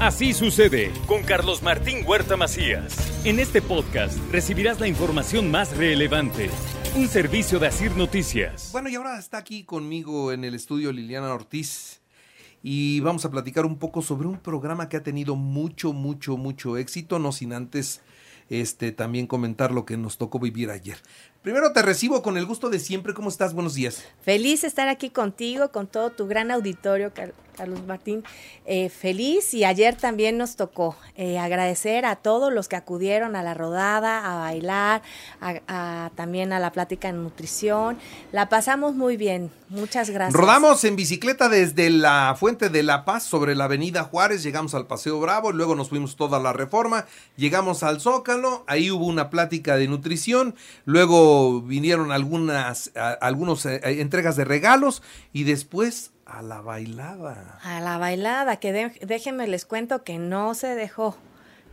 Así sucede con Carlos Martín Huerta Macías. En este podcast recibirás la información más relevante. Un servicio de Asir Noticias. Bueno, y ahora está aquí conmigo en el estudio Liliana Ortiz y vamos a platicar un poco sobre un programa que ha tenido mucho, mucho, mucho éxito, no sin antes este, también comentar lo que nos tocó vivir ayer. Primero te recibo con el gusto de siempre. ¿Cómo estás? Buenos días. Feliz estar aquí contigo, con todo tu gran auditorio, Carlos Martín. Eh, feliz y ayer también nos tocó eh, agradecer a todos los que acudieron a la rodada, a bailar, a, también a la plática en nutrición. La pasamos muy bien. Muchas gracias. Rodamos en bicicleta desde la Fuente de la Paz sobre la Avenida Juárez, llegamos al Paseo Bravo, luego nos fuimos toda la Reforma, llegamos al Zócalo, ahí hubo una plática de nutrición, luego vinieron algunas algunos eh, eh, entregas de regalos y después a la bailada. A la bailada, que déjenme les cuento que no se dejó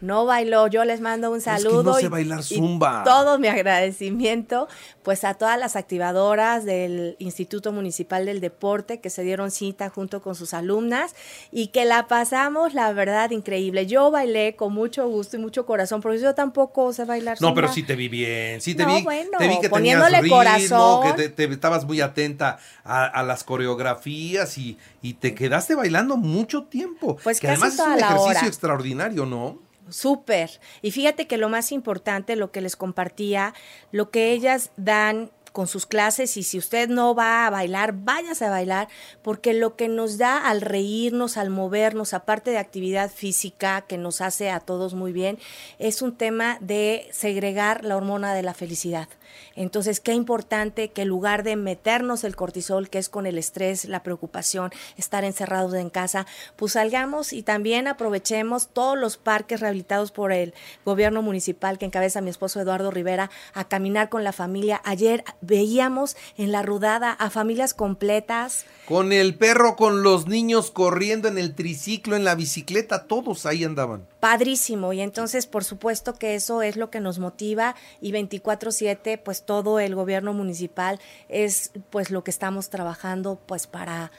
no bailó. Yo les mando un saludo. y, bailar zumba. todo mi agradecimiento, pues a todas las activadoras del Instituto Municipal del Deporte que se dieron cita junto con sus alumnas y que la pasamos, la verdad, increíble. Yo bailé con mucho gusto y mucho corazón, porque yo tampoco sé bailar No, pero sí te vi bien. Sí te vi. Bueno, te vi que poniéndole ritmo, corazón. que te, estabas muy atenta a, las coreografías y, y, te quedaste bailando mucho tiempo. Pues que casi además toda es un ejercicio hora. extraordinario, ¿no? Súper. Y fíjate que lo más importante, lo que les compartía, lo que ellas dan con sus clases y si usted no va a bailar, váyase a bailar, porque lo que nos da al reírnos, al movernos, aparte de actividad física que nos hace a todos muy bien, es un tema de segregar la hormona de la felicidad. Entonces, qué importante que en lugar de meternos el cortisol, que es con el estrés, la preocupación, estar encerrados en casa, pues salgamos y también aprovechemos todos los parques rehabilitados por el gobierno municipal que encabeza mi esposo Eduardo Rivera a caminar con la familia. Ayer veíamos en la rodada a familias completas. Con el perro, con los niños corriendo en el triciclo, en la bicicleta, todos ahí andaban. Padrísimo. Y entonces, por supuesto que eso es lo que nos motiva y 24/7 pues todo el gobierno municipal es pues lo que estamos trabajando pues para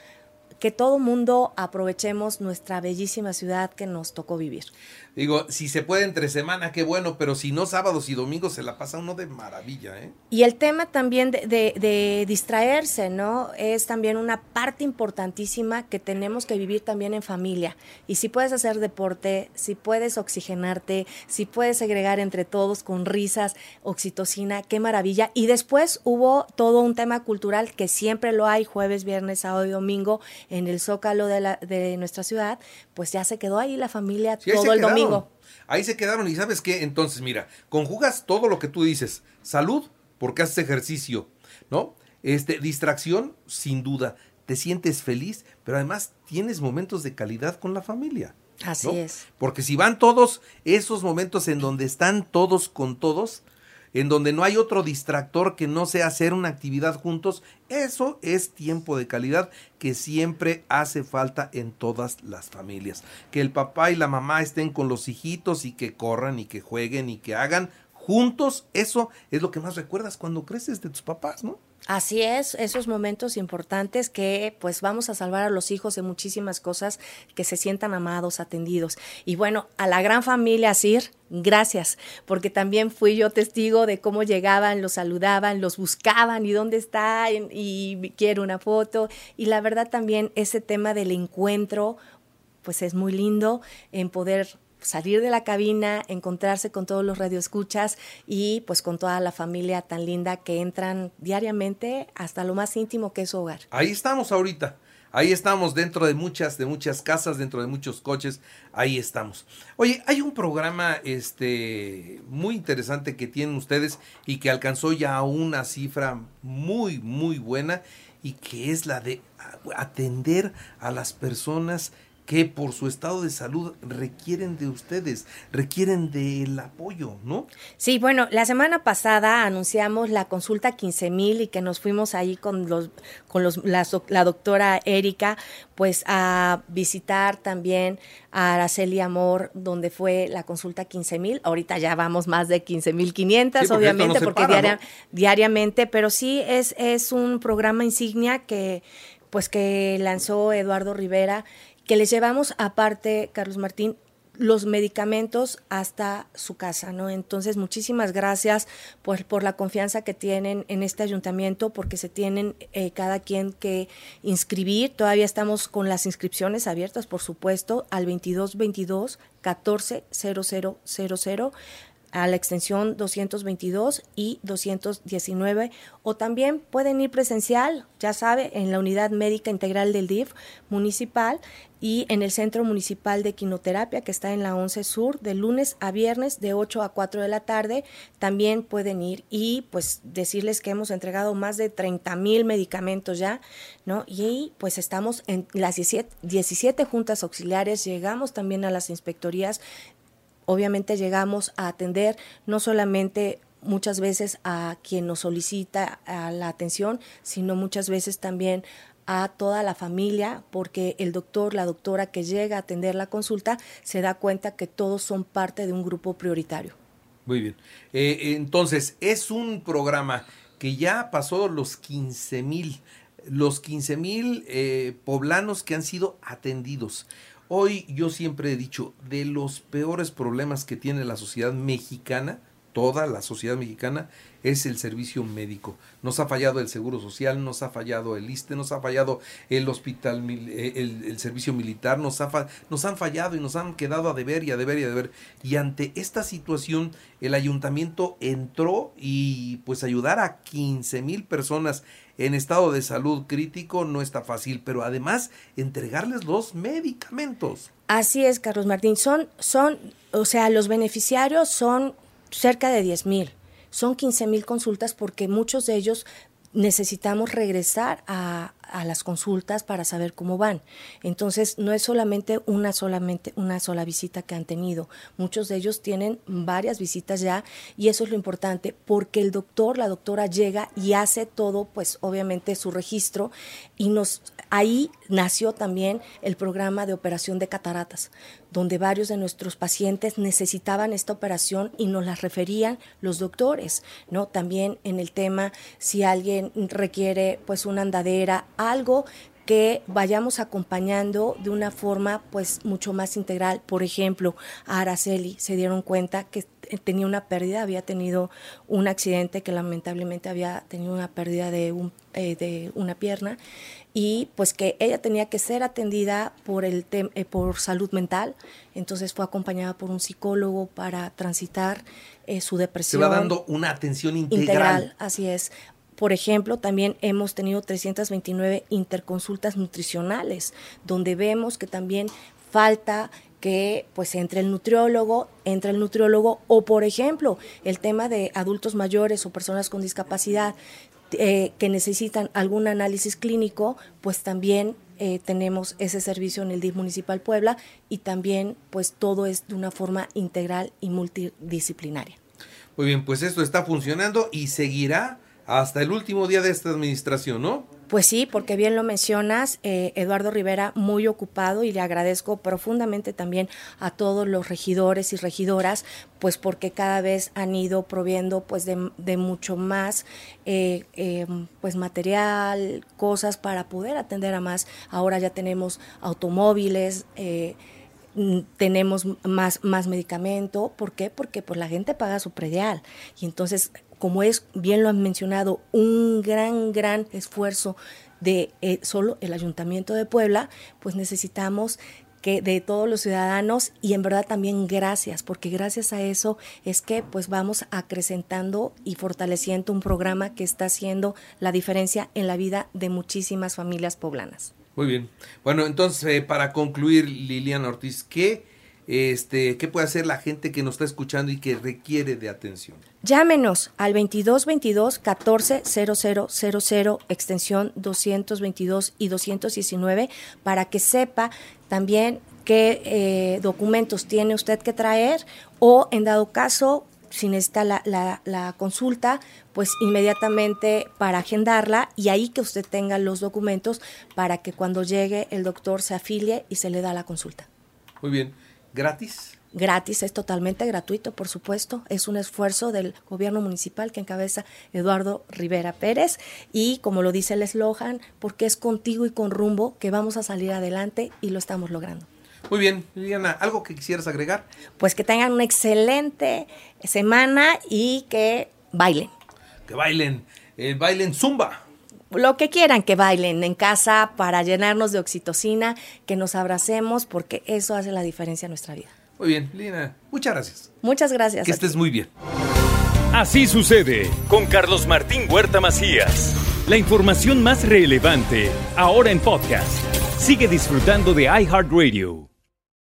que todo mundo aprovechemos nuestra bellísima ciudad que nos tocó vivir. Digo, si se puede entre semana, qué bueno, pero si no sábados y domingos se la pasa uno de maravilla, ¿eh? Y el tema también de, de, distraerse, ¿no? Es también una parte importantísima que tenemos que vivir también en familia. Y si puedes hacer deporte, si puedes oxigenarte, si puedes segregar entre todos con risas, oxitocina, qué maravilla. Y después hubo todo un tema cultural que siempre lo hay, jueves, viernes, sábado y domingo, en el zócalo de, la, de nuestra ciudad, pues ya se quedó ahí la familia todo el domingo Ahí se quedaron y sabes qué, entonces mira, conjugas todo lo que tú dices, salud porque haces ejercicio, ¿no? Este, distracción, sin duda, te sientes feliz, pero además tienes momentos de calidad con la familia. Así es. Porque si van todos esos momentos en donde están todos con todos, en donde no hay otro distractor que no sea hacer una actividad juntos, eso es tiempo de calidad que siempre hace falta en todas las familias. Que el papá y la mamá estén con los hijitos y que corran y que jueguen y que hagan juntos, eso es lo que más recuerdas cuando creces de tus papás, ¿no? Así es, esos momentos importantes que pues vamos a salvar a los hijos de muchísimas cosas, que se sientan amados, atendidos. Y bueno, a la gran familia Sir, gracias, porque también fui yo testigo de cómo llegaban, los saludaban, los buscaban y dónde está y quiero una foto. Y la verdad también ese tema del encuentro, pues es muy lindo en poder salir de la cabina, encontrarse con todos los radioescuchas y pues con toda la familia tan linda que entran diariamente hasta lo más íntimo que es su hogar. Ahí estamos ahorita. Ahí estamos dentro de muchas, de muchas casas, dentro de muchos coches, ahí estamos. Oye, hay un programa este muy interesante que tienen ustedes y que alcanzó ya una cifra muy, muy buena y que es la de atender a las personas que por su estado de salud requieren de ustedes, requieren del apoyo, ¿no? Sí, bueno, la semana pasada anunciamos la consulta 15 mil y que nos fuimos ahí con los, con los, la, la doctora Erika, pues a visitar también a Araceli Amor, donde fue la consulta 15 mil. Ahorita ya vamos más de 15 mil 500, obviamente, porque diariamente, pero sí es, es un programa insignia que pues que lanzó Eduardo Rivera que les llevamos aparte, Carlos Martín, los medicamentos hasta su casa, ¿no? Entonces, muchísimas gracias por, por la confianza que tienen en este ayuntamiento, porque se tienen eh, cada quien que inscribir. Todavía estamos con las inscripciones abiertas, por supuesto, al 2222 140000 a la extensión 222 y 219 o también pueden ir presencial, ya sabe, en la unidad médica integral del DIF municipal y en el Centro Municipal de Quinoterapia que está en la 11 Sur de lunes a viernes de 8 a 4 de la tarde. También pueden ir y pues decirles que hemos entregado más de 30 mil medicamentos ya, ¿no? Y pues estamos en las 17, 17 juntas auxiliares, llegamos también a las inspectorías obviamente llegamos a atender no solamente muchas veces a quien nos solicita la atención, sino muchas veces también a toda la familia, porque el doctor, la doctora que llega a atender la consulta se da cuenta que todos son parte de un grupo prioritario. Muy bien. Eh, entonces, es un programa que ya pasó los 15 mil, los 15 mil eh, poblanos que han sido atendidos. Hoy yo siempre he dicho, de los peores problemas que tiene la sociedad mexicana, toda la sociedad mexicana, es el servicio médico. Nos ha fallado el Seguro Social, nos ha fallado el ISTE, nos ha fallado el hospital, eh, el, servicio militar, nos, ha, nos han fallado y nos han quedado a deber y a deber y a deber. Y ante esta situación, el ayuntamiento entró y pues ayudar a 15 mil personas en estado de salud crítico no está fácil, pero además entregarles los medicamentos. Así es, Carlos Martín. Son, son, o sea, los beneficiarios son cerca de 10 mil. Son 15 mil consultas porque muchos de ellos necesitamos regresar a, a las consultas para saber cómo van. Entonces, no es solamente una solamente una sola visita que han tenido. Muchos de ellos tienen varias visitas ya y eso es lo importante porque el doctor, la doctora llega y hace todo, pues obviamente su registro y nos ahí nació también el programa de operación de cataratas, donde varios de nuestros pacientes necesitaban esta operación y nos la referían los doctores, ¿no? También en el tema si alguien requiere pues una andadera, algo que vayamos acompañando de una forma pues mucho más integral. Por ejemplo, a Araceli se dieron cuenta que tenía una pérdida, había tenido un accidente que lamentablemente había tenido una pérdida de, un, eh, de una pierna y pues que ella tenía que ser atendida por el eh, por salud mental, entonces fue acompañada por un psicólogo para transitar eh, su depresión. Se va dando una atención integral. Integral, así es. Por ejemplo, también hemos tenido 329 interconsultas nutricionales, donde vemos que también falta que pues entre el nutriólogo, entre el nutriólogo o por ejemplo el tema de adultos mayores o personas con discapacidad eh, que necesitan algún análisis clínico, pues también eh, tenemos ese servicio en el DIF Municipal Puebla y también pues todo es de una forma integral y multidisciplinaria. Muy bien, pues esto está funcionando y seguirá hasta el último día de esta administración, ¿no? Pues sí, porque bien lo mencionas, eh, Eduardo Rivera muy ocupado y le agradezco profundamente también a todos los regidores y regidoras, pues porque cada vez han ido proviendo pues de, mucho más eh, em, pues material, cosas para poder atender a más. Ahora ya tenemos automóviles. Eh, tenemos más, más medicamento. ¿Por qué? Porque pues la gente paga su predial. Y entonces como es, bien lo han mencionado, un gran, gran esfuerzo de eh, solo el Ayuntamiento de Puebla, pues necesitamos que de todos los ciudadanos y en verdad también gracias, porque gracias a eso es que pues vamos acrecentando y fortaleciendo un programa que está haciendo la diferencia en la vida de muchísimas familias poblanas. Muy bien. Bueno, entonces eh, para concluir, Liliana Ortiz, ¿qué Este, ¿Qué puede hacer la gente que nos está escuchando y que requiere de atención? Llámenos al 2222 14 0000 extensión 222 y 219 para que sepa también qué eh, documentos tiene usted que traer o en dado caso si necesita la, la, la, consulta, pues inmediatamente para agendarla y ahí que usted tenga los documentos para que cuando llegue el doctor se afilie y se le da la consulta. Muy bien. ¿Gratis? Gratis, es totalmente gratuito, por supuesto. Es un esfuerzo del gobierno municipal que encabeza Eduardo Rivera Pérez y como lo dice el eslogan, porque es contigo y con rumbo que vamos a salir adelante y lo estamos logrando. Muy bien, Liliana, ¿algo que quisieras agregar? Pues que tengan una excelente semana y que bailen. Que bailen, eh, bailen zumba. Lo que quieran que bailen en casa para llenarnos de oxitocina, que nos abracemos, porque eso hace la diferencia en nuestra vida. Muy bien, Liliana, muchas gracias. Muchas gracias. Que estés muy bien. Así sucede con Carlos Martín Huerta Macías. La información más relevante, ahora en podcast. Sigue disfrutando de iHeartRadio.